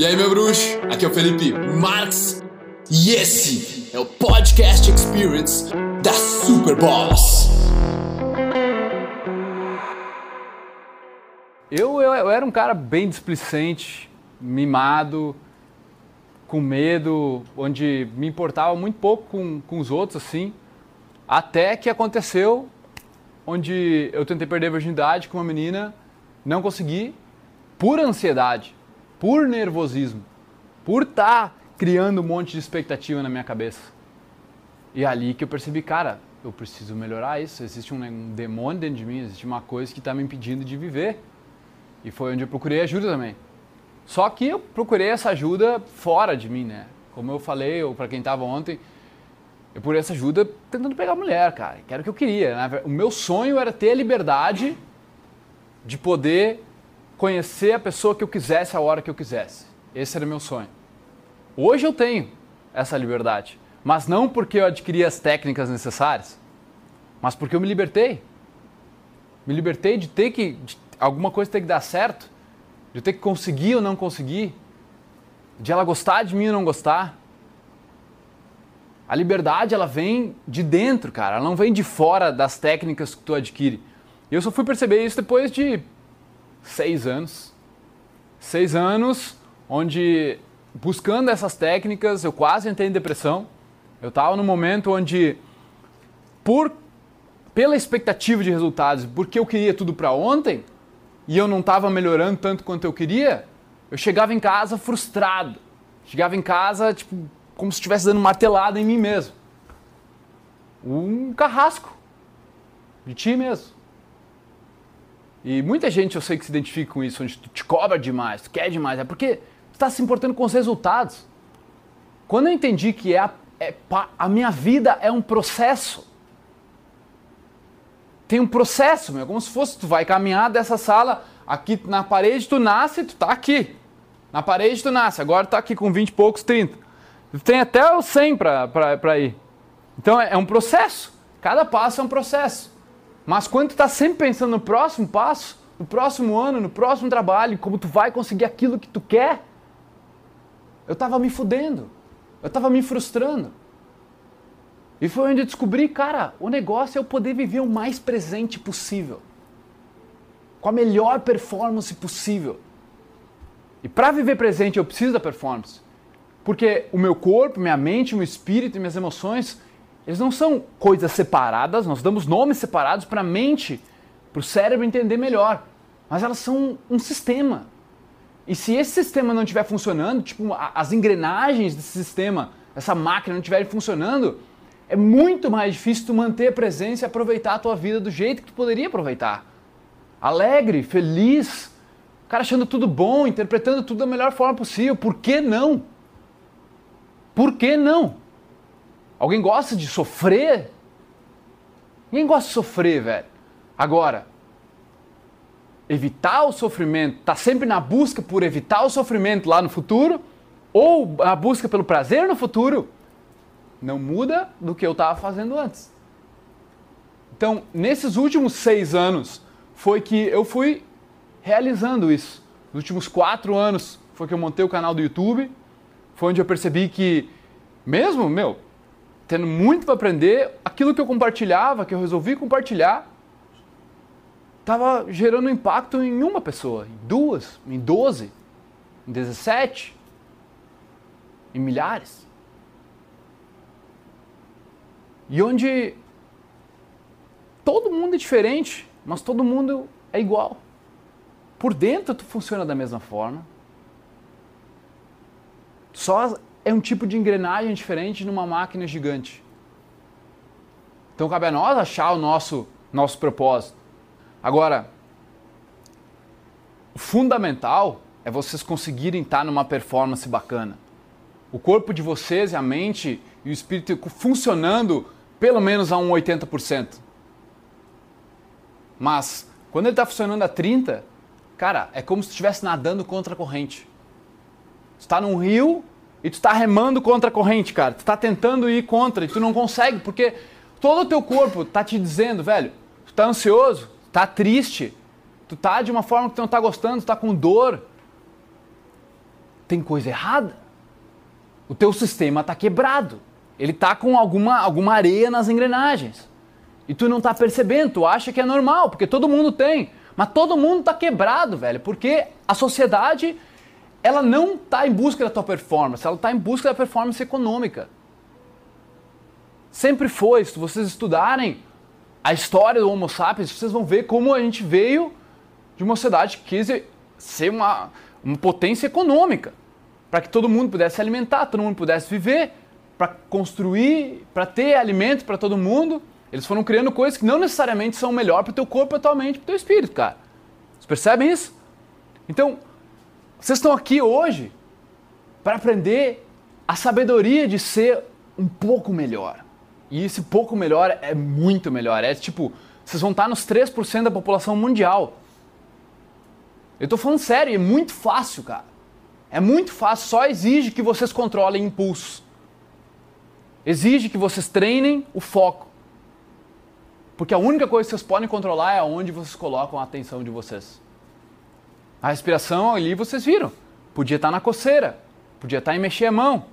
E aí, meu bruxo? Aqui é o Felipe Marx e esse é o Podcast Experience da Superboss. Eu, eu, eu era um cara bem displicente, mimado, com medo, onde me importava muito pouco com, com os outros, assim. Até que aconteceu onde eu tentei perder a virgindade com uma menina, não consegui, por ansiedade por nervosismo, por estar tá criando um monte de expectativa na minha cabeça. E é ali que eu percebi, cara, eu preciso melhorar isso. Existe um, demônio dentro de mim, existe uma coisa que está me impedindo de viver. E foi onde eu procurei ajuda também. Só que eu procurei essa ajuda fora de mim, né? Como eu falei, ou para quem estava ontem, eu procurei essa ajuda tentando pegar mulher, cara. Que era o que eu queria. Né? O meu sonho era ter a liberdade de poder conhecer a pessoa que eu quisesse a hora que eu quisesse. Esse era meu sonho. Hoje eu tenho essa liberdade, mas não porque eu adquiri as técnicas necessárias, mas porque eu me libertei. Me libertei de ter que de alguma coisa ter que dar certo, de ter que conseguir ou não conseguir, de ela gostar de mim ou não gostar. A liberdade ela vem de dentro, cara. Ela não vem de fora das técnicas que tu adquire. E eu só fui perceber isso depois de seis anos. Seis anos onde, buscando essas técnicas, eu quase entrei em depressão. Eu estava num momento onde, por pela expectativa de resultados, porque eu queria tudo para ontem e eu não estava melhorando tanto quanto eu queria, eu chegava em casa frustrado. Chegava em casa, tipo, como se estivesse dando martelada em mim mesmo. Um carrasco de ti mesmo. E muita gente eu sei que se identifica com isso, onde tu te cobra demais, tu quer demais, é porque tu está se importando com os resultados. Quando eu entendi que é a, é, a minha vida é um processo, tem um processo, meu, como se fosse tu vai caminhar dessa sala, aqui na parede tu nasce, tu tá aqui. Na parede tu nasce, agora tu tá aqui com 20 e poucos, 30. Tu tem até o 100 para ir. Então é, é um processo. Cada passo é um processo. Mas quando tu está sempre pensando no próximo passo, no próximo ano, no próximo trabalho, como tu vai conseguir aquilo que tu quer, eu estava me fudendo. Eu estava me frustrando. E foi onde eu descobri, cara, o negócio é eu poder viver o mais presente possível. Com a melhor performance possível. E para viver presente eu preciso da performance. Porque o meu corpo, minha mente, meu espírito e minhas emoções eles não são coisas separadas, nós damos nomes separados para a mente, para o cérebro entender melhor. Mas elas são um sistema. E se esse sistema não estiver funcionando, tipo, as engrenagens desse sistema, essa máquina não estiverem funcionando, é muito mais difícil tu manter a presença e aproveitar a tua vida do jeito que tu poderia aproveitar. Alegre, feliz, o cara achando tudo bom, interpretando tudo da melhor forma possível. Por que não? Por que não? Alguém gosta de sofrer? Ninguém gosta de sofrer, velho. Agora, evitar o sofrimento, tá sempre na busca por evitar o sofrimento lá no futuro, ou a busca pelo prazer no futuro, não muda do que eu estava fazendo antes. Então, nesses últimos seis anos, foi que eu fui realizando isso. Nos últimos quatro anos foi que eu montei o canal do YouTube, foi onde eu percebi que, mesmo, meu, tendo muito para aprender, aquilo que eu compartilhava, que eu resolvi compartilhar, estava gerando impacto em uma pessoa, em duas, em doze, em dezessete, em milhares. E onde todo mundo é diferente, mas todo mundo é igual. Por dentro tu funciona da mesma forma. Só é um tipo de engrenagem diferente numa máquina gigante. Então cabe a nós achar o nosso, nosso propósito. Agora, o fundamental é vocês conseguirem estar numa performance bacana. O corpo de vocês e a mente e o espírito funcionando pelo menos a um 80%. Mas quando ele está funcionando a 30%, cara, é como se estivesse nadando contra a corrente. está num rio e tu está remando contra a corrente, cara. Tu está tentando ir contra e tu não consegue, porque todo o teu corpo está te dizendo, velho, tu está ansioso, tá triste, tu tá de uma forma que tu não tá gostando, tu tá com dor. tem coisa errada. O teu sistema está quebrado. Ele está com alguma, alguma areia nas engrenagens. E tu não está percebendo, tu acha que é normal, porque todo mundo tem. Mas todo mundo está quebrado, velho, porque a sociedade ela não está em busca da tua performance, ela está em busca da performance econômica. Sempre foi, se vocês estudarem a história do Homo sapiens, vocês vão ver como a gente veio de uma sociedade que quis ser uma, uma potência econômica, para que todo mundo pudesse se alimentar, todo mundo pudesse viver, para construir, para ter alimento para todo mundo. Eles foram criando coisas que não necessariamente são melhor para o teu corpo, para mente, para o teu espírito, cara. Vocês percebem isso? Então, vocês estão aqui hoje para aprender a sabedoria de ser um pouco melhor. E esse pouco melhor é muito melhor. É tipo, vocês vão estar nos 3% da população mundial. Eu tô falando sério, é muito fácil, cara. É muito fácil, só exige que vocês controlem impulsos. Exige que vocês treinem o foco. Porque a única coisa que vocês podem controlar é onde vocês colocam a atenção de vocês. A respiração ali vocês viram. Podia estar na coceira, podia estar em mexer a mão,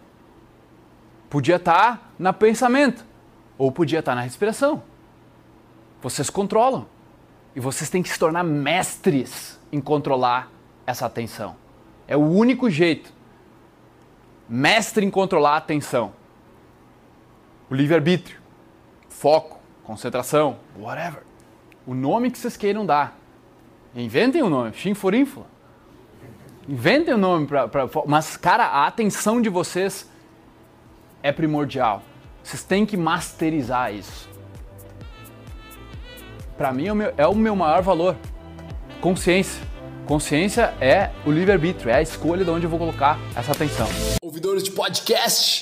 podia estar no pensamento, ou podia estar na respiração. Vocês controlam. E vocês têm que se tornar mestres em controlar essa atenção. É o único jeito. Mestre em controlar a atenção. O livre-arbítrio, foco, concentração, whatever. O nome que vocês queiram dar. Inventem o um nome, Shinforinfla. Inventem o um nome para. Mas, cara, a atenção de vocês é primordial. Vocês têm que masterizar isso. Para mim é o, meu, é o meu maior valor. Consciência. Consciência é o livre-arbítrio, é a escolha de onde eu vou colocar essa atenção. Ouvidores de podcast,